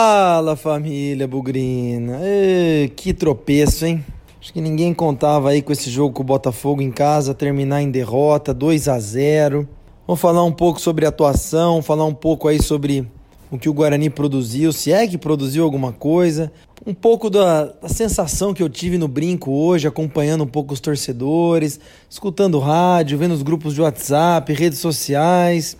Fala família Bugrina, que tropeço, hein? Acho que ninguém contava aí com esse jogo com o Botafogo em casa terminar em derrota, 2 a 0. Vamos falar um pouco sobre a atuação, falar um pouco aí sobre o que o Guarani produziu, se é que produziu alguma coisa, um pouco da, da, sensação que eu tive no brinco hoje, acompanhando um pouco os torcedores, escutando rádio, vendo os grupos de WhatsApp, redes sociais.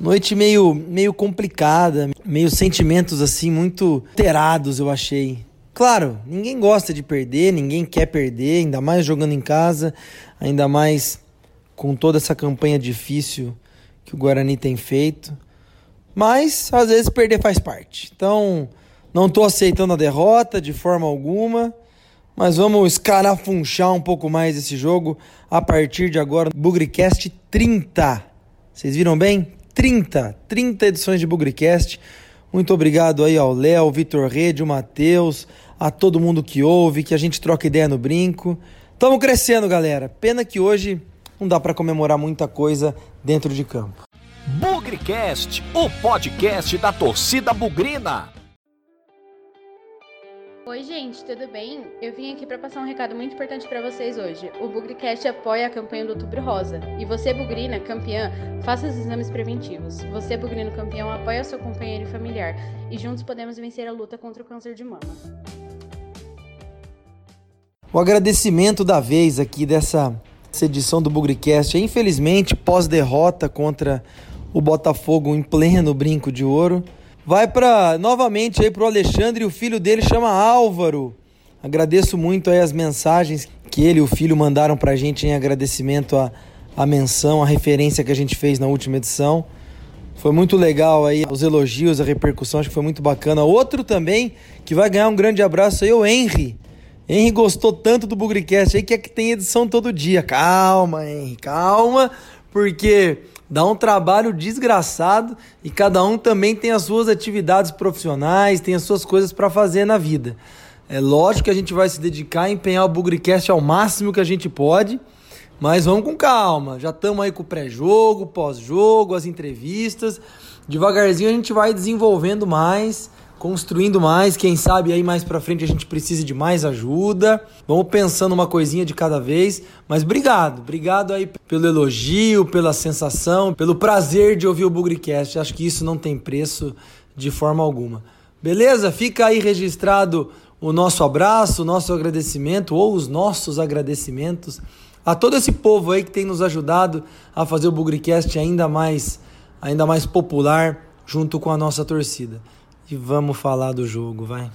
Noite meio, meio complicada, meio sentimentos assim muito alterados, eu achei. Claro, ninguém gosta de perder, ninguém quer perder, ainda mais jogando em casa, ainda mais com toda essa campanha difícil que o Guarani tem feito. Mas às vezes perder faz parte. Então, não estou aceitando a derrota de forma alguma. Mas vamos escarafunchar um pouco mais esse jogo a partir de agora. Bugrecast 30. Vocês viram bem? 30. 30 edições de Bugrecast. Muito obrigado aí ao Léo, Vitor Rede, o Matheus, a todo mundo que ouve, que a gente troca ideia no brinco. Tamo crescendo, galera. Pena que hoje não dá para comemorar muita coisa dentro de campo. Bugrecast, o podcast da torcida bugrina. Oi, gente, tudo bem? Eu vim aqui para passar um recado muito importante para vocês hoje. O Bugrecast apoia a campanha do Outubro Rosa. E você, bugrina, campeã, faça os exames preventivos. Você, bugrino campeão, apoia seu companheiro e familiar. E juntos podemos vencer a luta contra o câncer de mama. O agradecimento da vez aqui dessa edição do Bugrecast. Infelizmente, pós-derrota contra o Botafogo em pleno brinco de ouro. Vai para novamente aí pro Alexandre e o filho dele chama Álvaro. Agradeço muito aí as mensagens que ele e o filho mandaram pra gente em agradecimento à, à menção, à referência que a gente fez na última edição. Foi muito legal aí os elogios, a repercussão, acho que foi muito bacana. Outro também que vai ganhar um grande abraço aí, o Henry. Henry gostou tanto do Bugricast aí que é que tem edição todo dia. Calma, Henry, calma, porque dá um trabalho desgraçado e cada um também tem as suas atividades profissionais, tem as suas coisas para fazer na vida. É lógico que a gente vai se dedicar a empenhar o Bugricast ao máximo que a gente pode, mas vamos com calma. Já estamos aí com o pré-jogo, pós-jogo, as entrevistas. Devagarzinho a gente vai desenvolvendo mais construindo mais. Quem sabe aí mais para frente a gente precise de mais ajuda. Vamos pensando uma coisinha de cada vez. Mas obrigado, obrigado aí pelo elogio, pela sensação, pelo prazer de ouvir o Bugrecast. Acho que isso não tem preço de forma alguma. Beleza? Fica aí registrado o nosso abraço, o nosso agradecimento ou os nossos agradecimentos a todo esse povo aí que tem nos ajudado a fazer o Bugrecast ainda mais ainda mais popular junto com a nossa torcida e vamos falar do jogo, vai.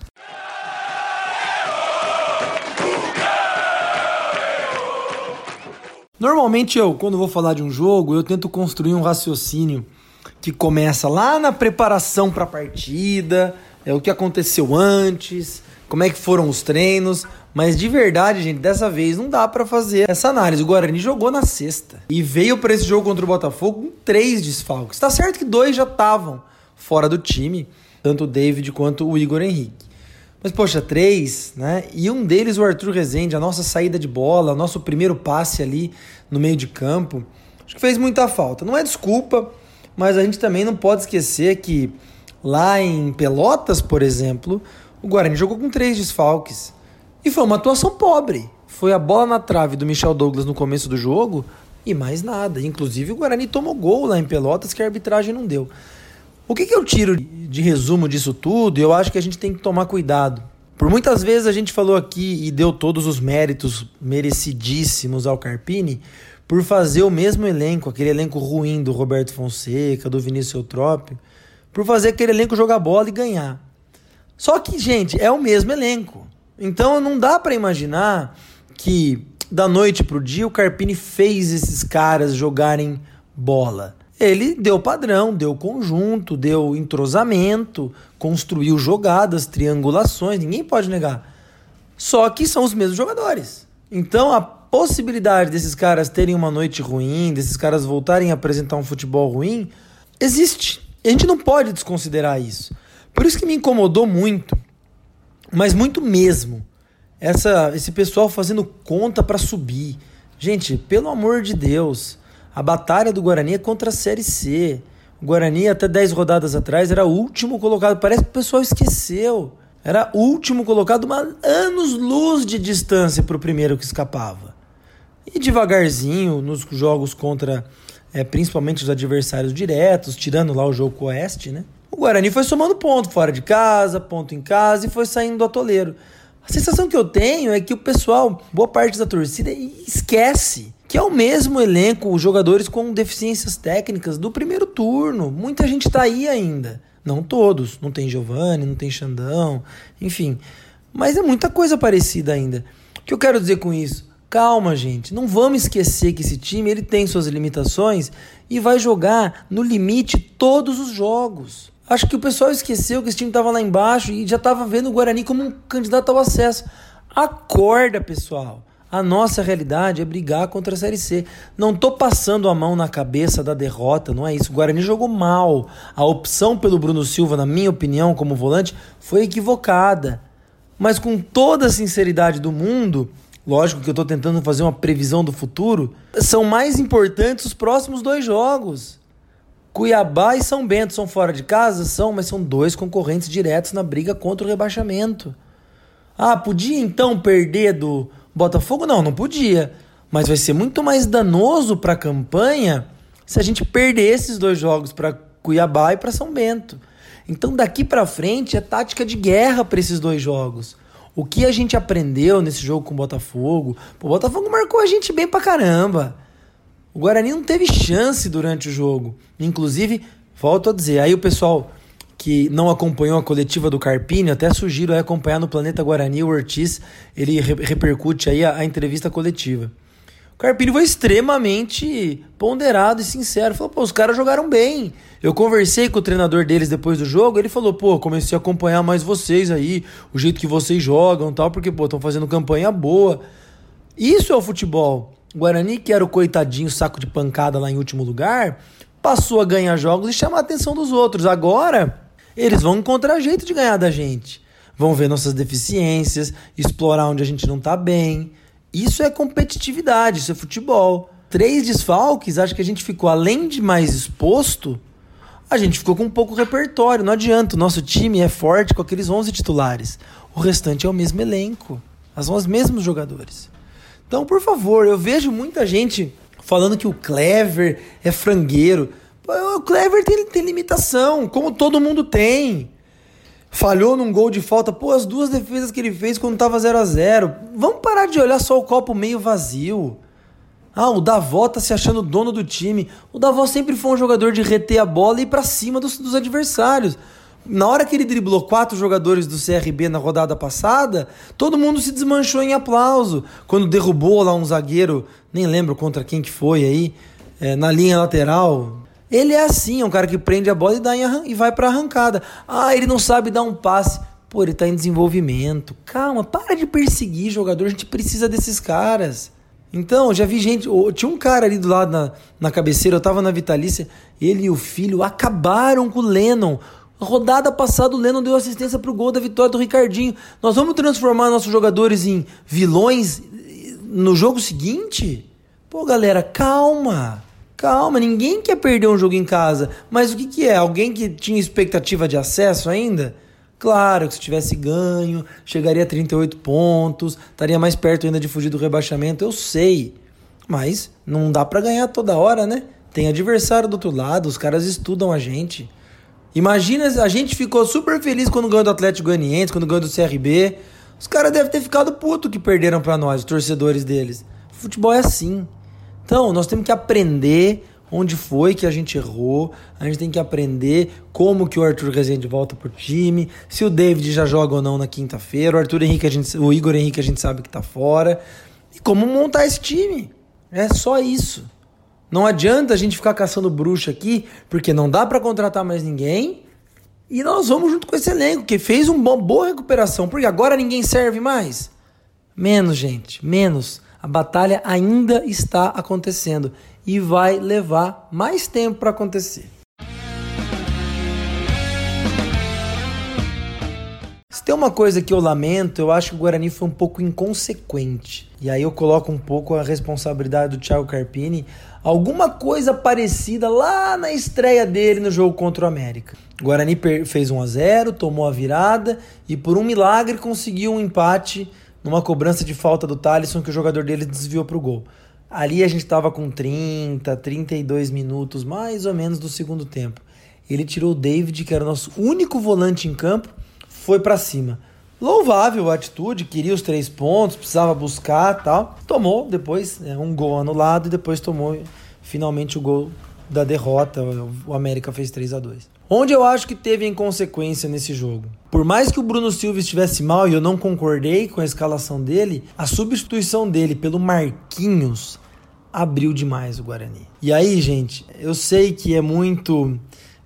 Normalmente eu, quando vou falar de um jogo, eu tento construir um raciocínio que começa lá na preparação para a partida, é o que aconteceu antes, como é que foram os treinos, mas de verdade, gente, dessa vez não dá para fazer essa análise. O Guarani jogou na sexta e veio para esse jogo contra o Botafogo com três desfalques. Tá certo que dois já estavam fora do time, tanto o David quanto o Igor Henrique. Mas, poxa, três, né? E um deles, o Arthur Rezende, a nossa saída de bola, o nosso primeiro passe ali no meio de campo. Acho que fez muita falta. Não é desculpa, mas a gente também não pode esquecer que lá em Pelotas, por exemplo, o Guarani jogou com três desfalques. E foi uma atuação pobre. Foi a bola na trave do Michel Douglas no começo do jogo e mais nada. Inclusive o Guarani tomou gol lá em Pelotas que a arbitragem não deu. O que, que eu tiro de resumo disso tudo? Eu acho que a gente tem que tomar cuidado. Por muitas vezes a gente falou aqui e deu todos os méritos merecidíssimos ao Carpini por fazer o mesmo elenco, aquele elenco ruim do Roberto Fonseca, do Vinícius Eutrópio, por fazer aquele elenco jogar bola e ganhar. Só que, gente, é o mesmo elenco. Então não dá para imaginar que da noite pro dia o Carpini fez esses caras jogarem bola ele deu padrão, deu conjunto, deu entrosamento, construiu jogadas, triangulações, ninguém pode negar. Só que são os mesmos jogadores. Então a possibilidade desses caras terem uma noite ruim, desses caras voltarem a apresentar um futebol ruim, existe. A gente não pode desconsiderar isso. Por isso que me incomodou muito, mas muito mesmo, essa, esse pessoal fazendo conta para subir. Gente, pelo amor de Deus, a batalha do Guarani é contra a Série C. O Guarani, até 10 rodadas atrás, era o último colocado. Parece que o pessoal esqueceu. Era o último colocado, uma anos-luz de distância para o primeiro que escapava. E devagarzinho, nos jogos contra é, principalmente os adversários diretos, tirando lá o jogo com o Oeste, né? O Guarani foi somando ponto fora de casa, ponto em casa e foi saindo do atoleiro. A sensação que eu tenho é que o pessoal, boa parte da torcida, esquece que é o mesmo elenco, os jogadores com deficiências técnicas do primeiro turno. Muita gente está aí ainda. Não todos. Não tem Giovanni, não tem Xandão, enfim. Mas é muita coisa parecida ainda. O que eu quero dizer com isso? Calma, gente. Não vamos esquecer que esse time ele tem suas limitações e vai jogar no limite todos os jogos. Acho que o pessoal esqueceu que esse time estava lá embaixo e já estava vendo o Guarani como um candidato ao acesso. Acorda, pessoal. A nossa realidade é brigar contra a Série C. Não tô passando a mão na cabeça da derrota, não é isso. O Guarani jogou mal. A opção pelo Bruno Silva, na minha opinião, como volante, foi equivocada. Mas com toda a sinceridade do mundo, lógico que eu estou tentando fazer uma previsão do futuro, são mais importantes os próximos dois jogos. Cuiabá e São Bento são fora de casa? São, mas são dois concorrentes diretos na briga contra o rebaixamento. Ah, podia então perder do Botafogo? Não, não podia. Mas vai ser muito mais danoso para a campanha se a gente perder esses dois jogos para Cuiabá e para São Bento. Então daqui para frente é tática de guerra para esses dois jogos. O que a gente aprendeu nesse jogo com o Botafogo? o Botafogo marcou a gente bem pra caramba. O Guarani não teve chance durante o jogo. Inclusive, volto a dizer, aí o pessoal que não acompanhou a coletiva do Carpini, até sugiro acompanhar no Planeta Guarani, o Ortiz, ele repercute aí a, a entrevista coletiva. O Carpini foi extremamente ponderado e sincero. Falou, pô, os caras jogaram bem. Eu conversei com o treinador deles depois do jogo, ele falou, pô, comecei a acompanhar mais vocês aí, o jeito que vocês jogam tal, porque, pô, estão fazendo campanha boa. Isso é o futebol. O Guarani, que era o coitadinho saco de pancada lá em último lugar, passou a ganhar jogos e chamar a atenção dos outros. Agora, eles vão encontrar jeito de ganhar da gente. Vão ver nossas deficiências, explorar onde a gente não tá bem. Isso é competitividade, isso é futebol. Três desfalques, acho que a gente ficou, além de mais exposto, a gente ficou com um pouco repertório. Não adianta, o nosso time é forte com aqueles 11 titulares. O restante é o mesmo elenco, são os mesmos jogadores. Então, por favor, eu vejo muita gente falando que o Clever é frangueiro. O Clever tem, tem limitação, como todo mundo tem. Falhou num gol de falta. Pô, as duas defesas que ele fez quando tava 0 a 0 Vamos parar de olhar só o copo meio vazio. Ah, o Davó tá se achando dono do time. O Davó sempre foi um jogador de reter a bola e ir pra cima dos, dos adversários. Na hora que ele driblou quatro jogadores do CRB na rodada passada, todo mundo se desmanchou em aplauso. Quando derrubou lá um zagueiro, nem lembro contra quem que foi aí, é, na linha lateral. Ele é assim, é um cara que prende a bola e, dá em, e vai pra arrancada. Ah, ele não sabe dar um passe. Pô, ele tá em desenvolvimento. Calma, para de perseguir jogador, a gente precisa desses caras. Então, já vi gente. Tinha um cara ali do lado na, na cabeceira, eu tava na Vitalícia, ele e o filho acabaram com o Lennon. Rodada passada, o Lennon deu assistência pro gol da vitória do Ricardinho. Nós vamos transformar nossos jogadores em vilões no jogo seguinte? Pô, galera, calma. Calma, ninguém quer perder um jogo em casa. Mas o que, que é? Alguém que tinha expectativa de acesso ainda? Claro que se tivesse ganho, chegaria a 38 pontos, estaria mais perto ainda de fugir do rebaixamento, eu sei. Mas não dá para ganhar toda hora, né? Tem adversário do outro lado, os caras estudam a gente. Imagina, a gente ficou super feliz quando ganhou do Atlético Goianiense, quando ganhou do CRB. Os caras devem ter ficado puto que perderam para nós, os torcedores deles. Futebol é assim. Então, nós temos que aprender onde foi que a gente errou, a gente tem que aprender como que o Arthur Rezende volta pro time, se o David já joga ou não na quinta-feira, o Arthur Henrique, a gente, o Igor Henrique a gente sabe que tá fora, e como montar esse time. É só isso. Não adianta a gente ficar caçando bruxa aqui, porque não dá para contratar mais ninguém. E nós vamos junto com esse elenco, que fez uma boa recuperação, porque agora ninguém serve mais. Menos, gente, menos. A batalha ainda está acontecendo e vai levar mais tempo para acontecer. Se tem uma coisa que eu lamento, eu acho que o Guarani foi um pouco inconsequente. E aí eu coloco um pouco a responsabilidade do Thiago Carpini, alguma coisa parecida lá na estreia dele no jogo contra o América. O Guarani fez 1 a 0, tomou a virada e por um milagre conseguiu um empate numa cobrança de falta do Thalisson que o jogador dele desviou para o gol. Ali a gente estava com 30, 32 minutos mais ou menos do segundo tempo. Ele tirou o David, que era o nosso único volante em campo, foi para cima. Louvável a atitude, queria os três pontos, precisava buscar tal. Tomou depois é, um gol anulado e depois tomou finalmente o gol da derrota. O América fez 3 a 2 Onde eu acho que teve inconsequência nesse jogo? Por mais que o Bruno Silva estivesse mal e eu não concordei com a escalação dele, a substituição dele pelo Marquinhos abriu demais o Guarani. E aí, gente, eu sei que é muito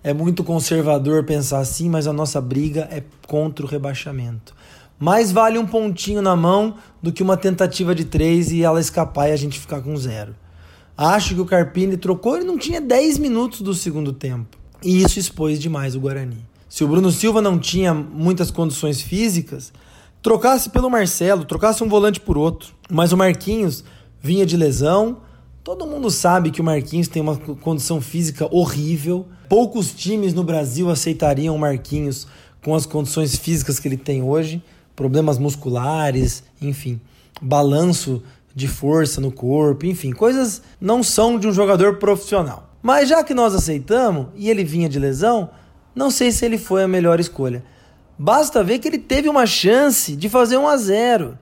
é muito conservador pensar assim, mas a nossa briga é contra o rebaixamento. Mais vale um pontinho na mão do que uma tentativa de três e ela escapar e a gente ficar com zero. Acho que o Carpini trocou, ele não tinha 10 minutos do segundo tempo. E isso expôs demais o Guarani. Se o Bruno Silva não tinha muitas condições físicas, trocasse pelo Marcelo, trocasse um volante por outro. Mas o Marquinhos vinha de lesão, Todo mundo sabe que o Marquinhos tem uma condição física horrível. Poucos times no Brasil aceitariam o Marquinhos com as condições físicas que ele tem hoje, problemas musculares, enfim, balanço de força no corpo, enfim, coisas não são de um jogador profissional. Mas já que nós aceitamos e ele vinha de lesão, não sei se ele foi a melhor escolha. Basta ver que ele teve uma chance de fazer 1 a 0.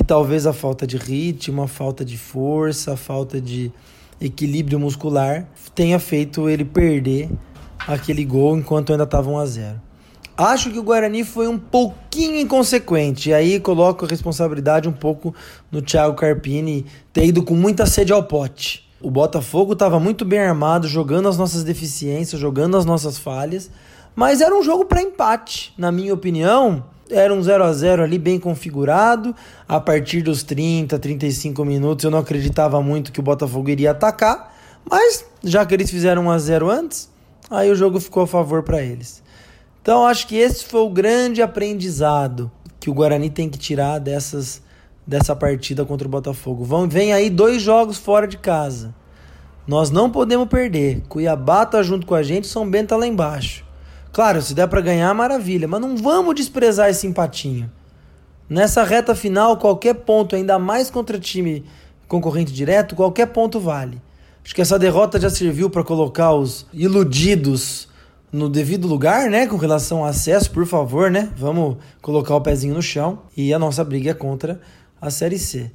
E talvez a falta de ritmo, a falta de força, a falta de equilíbrio muscular tenha feito ele perder aquele gol enquanto ainda estava 1 a 0. Acho que o Guarani foi um pouquinho inconsequente. E aí coloco a responsabilidade um pouco no Thiago Carpini ter ido com muita sede ao pote. O Botafogo estava muito bem armado, jogando as nossas deficiências, jogando as nossas falhas, mas era um jogo para empate. Na minha opinião, era um 0 a 0 ali bem configurado. A partir dos 30, 35 minutos eu não acreditava muito que o Botafogo iria atacar, mas já que eles fizeram 1 a 0 antes, aí o jogo ficou a favor para eles. Então acho que esse foi o grande aprendizado que o Guarani tem que tirar dessas dessa partida contra o Botafogo. Vão vem aí dois jogos fora de casa. Nós não podemos perder. Cuiabá tá junto com a gente, São Bento tá lá embaixo. Claro, se der para ganhar, maravilha, mas não vamos desprezar esse empatinho. Nessa reta final, qualquer ponto, ainda mais contra time concorrente direto, qualquer ponto vale. Acho que essa derrota já serviu para colocar os iludidos no devido lugar, né? Com relação ao acesso, por favor, né? Vamos colocar o pezinho no chão. E a nossa briga é contra a Série C.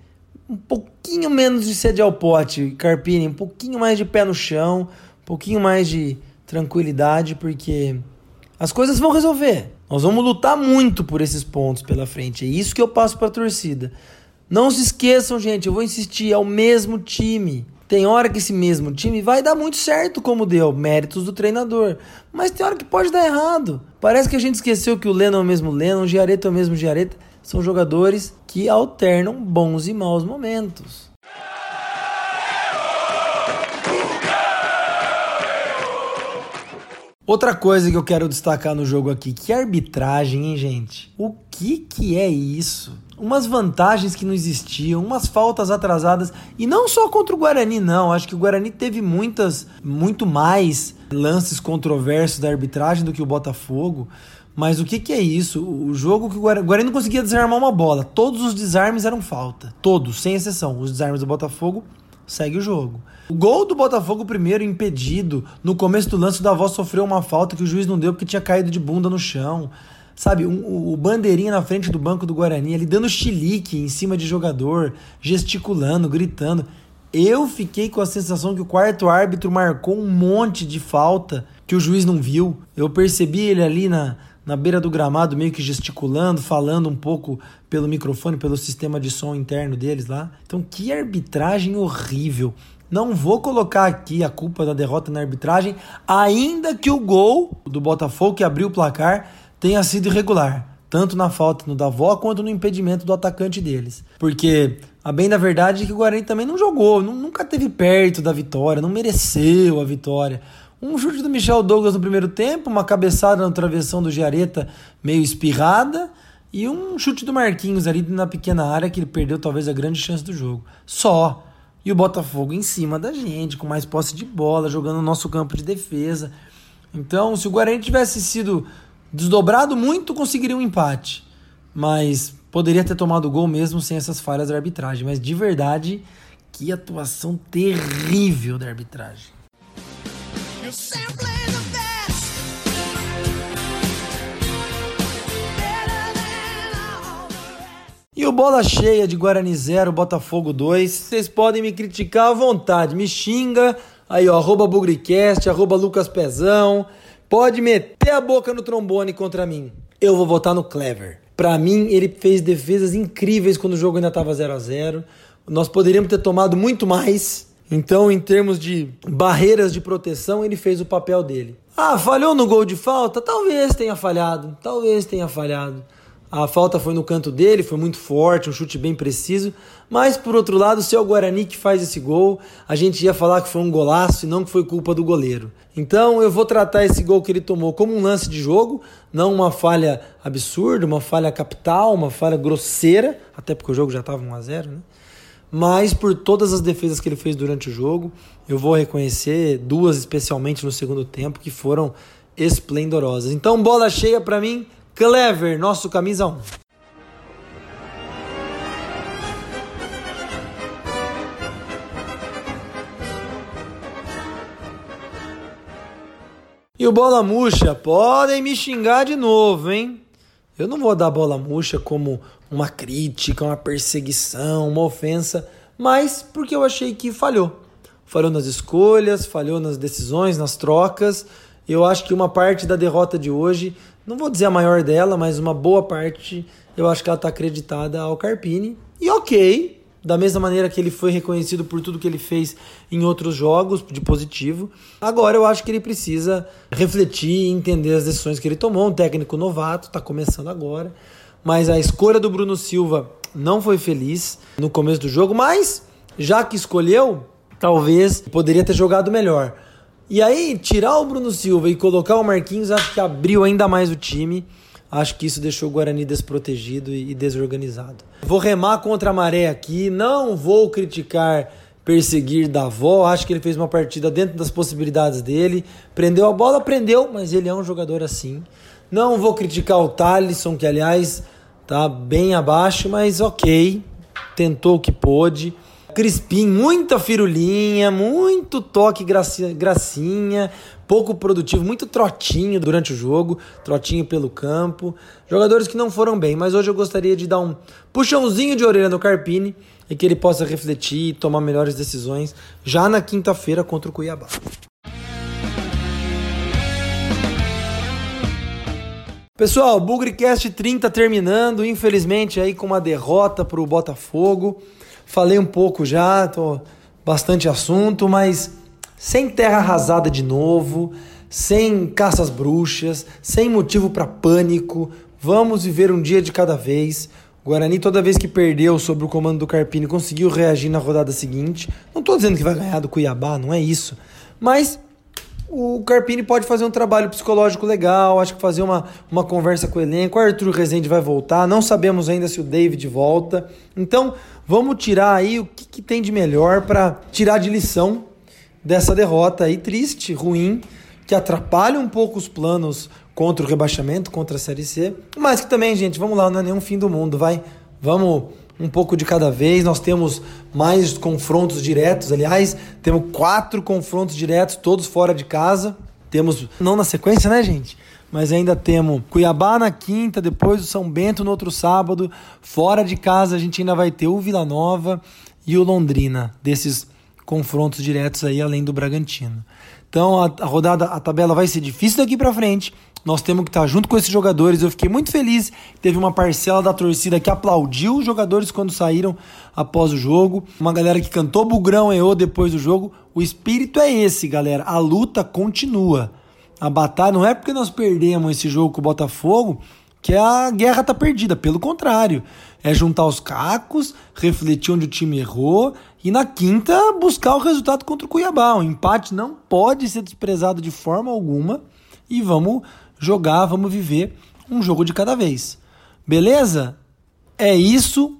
Um pouquinho menos de sede ao pote, Carpini, um pouquinho mais de pé no chão, um pouquinho mais de tranquilidade, porque as coisas vão resolver. Nós vamos lutar muito por esses pontos pela frente. É isso que eu passo para a torcida. Não se esqueçam, gente, eu vou insistir, é o mesmo time. Tem hora que esse mesmo time vai dar muito certo, como deu, méritos do treinador. Mas tem hora que pode dar errado. Parece que a gente esqueceu que o Leno é o mesmo Leno, o Giareta é o mesmo Giareta. São jogadores que alternam bons e maus momentos. Outra coisa que eu quero destacar no jogo aqui, que arbitragem, hein, gente? O que que é isso? Umas vantagens que não existiam, umas faltas atrasadas, e não só contra o Guarani, não. Acho que o Guarani teve muitas, muito mais lances controversos da arbitragem do que o Botafogo. Mas o que, que é isso? O jogo que o Guarani, o Guarani não conseguia desarmar uma bola. Todos os desarmes eram falta. Todos, sem exceção. Os desarmes do Botafogo segue o jogo. O gol do Botafogo primeiro impedido. No começo do lance, o Davó sofreu uma falta que o juiz não deu porque tinha caído de bunda no chão. Sabe, um, o bandeirinha na frente do banco do Guarani, ele dando chilique em cima de jogador, gesticulando, gritando. Eu fiquei com a sensação que o quarto árbitro marcou um monte de falta que o juiz não viu. Eu percebi ele ali na, na beira do gramado, meio que gesticulando, falando um pouco pelo microfone, pelo sistema de som interno deles lá. Então, que arbitragem horrível. Não vou colocar aqui a culpa da derrota na arbitragem, ainda que o gol do Botafogo que abriu o placar tenha sido irregular, tanto na falta no Davó quanto no impedimento do atacante deles. Porque a bem da verdade é que o Guarani também não jogou, nunca teve perto da vitória, não mereceu a vitória. Um chute do Michel Douglas no primeiro tempo, uma cabeçada na travessão do Giareta meio espirrada e um chute do Marquinhos ali na pequena área que ele perdeu talvez a grande chance do jogo. Só. E o Botafogo em cima da gente, com mais posse de bola, jogando no nosso campo de defesa. Então, se o Guarani tivesse sido desdobrado muito, conseguiria um empate. Mas poderia ter tomado o gol mesmo sem essas falhas da arbitragem. Mas de verdade, que atuação terrível da arbitragem. E o Bola Cheia de Guarani 0, Botafogo 2. Vocês podem me criticar à vontade, me xinga. Aí, ó, arroba Bugricast, arroba Lucas Pezão. Pode meter a boca no trombone contra mim. Eu vou votar no Clever. Para mim, ele fez defesas incríveis quando o jogo ainda estava 0 a 0 Nós poderíamos ter tomado muito mais. Então, em termos de barreiras de proteção, ele fez o papel dele. Ah, falhou no gol de falta? Talvez tenha falhado. Talvez tenha falhado. A falta foi no canto dele, foi muito forte, um chute bem preciso. Mas por outro lado, se é o Guarani que faz esse gol, a gente ia falar que foi um golaço e não que foi culpa do goleiro. Então eu vou tratar esse gol que ele tomou como um lance de jogo, não uma falha absurda, uma falha capital, uma falha grosseira, até porque o jogo já estava 1 a 0, né? Mas por todas as defesas que ele fez durante o jogo, eu vou reconhecer duas especialmente no segundo tempo que foram esplendorosas. Então bola cheia para mim Clever, nosso camisa 1. E o bola murcha, podem me xingar de novo, hein? Eu não vou dar bola murcha como uma crítica, uma perseguição, uma ofensa, mas porque eu achei que falhou. Falhou nas escolhas, falhou nas decisões, nas trocas. Eu acho que uma parte da derrota de hoje não vou dizer a maior dela, mas uma boa parte eu acho que ela está acreditada ao Carpini. E ok, da mesma maneira que ele foi reconhecido por tudo que ele fez em outros jogos de positivo. Agora eu acho que ele precisa refletir e entender as decisões que ele tomou. Um técnico novato, está começando agora. Mas a escolha do Bruno Silva não foi feliz no começo do jogo, mas já que escolheu, talvez poderia ter jogado melhor. E aí, tirar o Bruno Silva e colocar o Marquinhos, acho que abriu ainda mais o time. Acho que isso deixou o Guarani desprotegido e desorganizado. Vou remar contra a maré aqui, não vou criticar perseguir Davó, acho que ele fez uma partida dentro das possibilidades dele. Prendeu a bola, prendeu, mas ele é um jogador assim. Não vou criticar o Thalisson, que aliás tá bem abaixo, mas ok, tentou o que pôde. Crispim, muita firulinha, muito toque gracinha, gracinha, pouco produtivo, muito trotinho durante o jogo, trotinho pelo campo. Jogadores que não foram bem, mas hoje eu gostaria de dar um puxãozinho de orelha no Carpini e que ele possa refletir e tomar melhores decisões já na quinta-feira contra o Cuiabá. Pessoal, Bugrecast 30 terminando, infelizmente aí com uma derrota para o Botafogo. Falei um pouco já, tô bastante assunto, mas sem terra arrasada de novo, sem caças bruxas, sem motivo para pânico. Vamos viver um dia de cada vez. O Guarani, toda vez que perdeu sobre o comando do Carpini, conseguiu reagir na rodada seguinte. Não estou dizendo que vai ganhar do Cuiabá, não é isso. Mas o Carpini pode fazer um trabalho psicológico legal, acho que fazer uma, uma conversa com o elenco. O Arthur Rezende vai voltar, não sabemos ainda se o David volta. Então, vamos tirar aí o que, que tem de melhor para tirar de lição dessa derrota aí triste, ruim, que atrapalha um pouco os planos contra o rebaixamento, contra a Série C. Mas que também, gente, vamos lá, não é nenhum fim do mundo, vai. Vamos um pouco de cada vez. Nós temos mais confrontos diretos, aliás, temos quatro confrontos diretos, todos fora de casa. Temos, não na sequência, né, gente? Mas ainda temos Cuiabá na quinta, depois o São Bento no outro sábado. Fora de casa a gente ainda vai ter o Vila Nova e o Londrina, desses confrontos diretos aí, além do Bragantino. Então a, a rodada, a tabela vai ser difícil daqui para frente. Nós temos que estar junto com esses jogadores. Eu fiquei muito feliz. Teve uma parcela da torcida que aplaudiu os jogadores quando saíram após o jogo. Uma galera que cantou Bugrão e depois do jogo. O espírito é esse, galera. A luta continua. A batalha não é porque nós perdemos esse jogo com o Botafogo que a guerra tá perdida. Pelo contrário, é juntar os cacos, refletir onde o time errou e na quinta buscar o resultado contra o Cuiabá. O empate não pode ser desprezado de forma alguma e vamos jogar, vamos viver um jogo de cada vez. Beleza? É isso.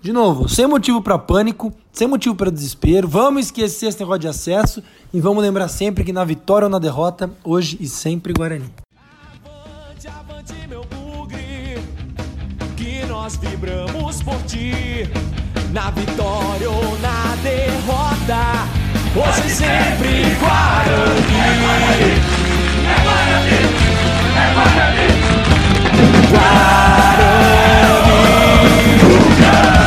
De novo, sem motivo para pânico, sem motivo para desespero. Vamos esquecer esse negócio de acesso e vamos lembrar sempre que na vitória ou na derrota, hoje e sempre Guarani. Avante, avante, meu bugre, que nós vibramos por ti. Na vitória ou na derrota, hoje e sempre Guarani. Ride of me.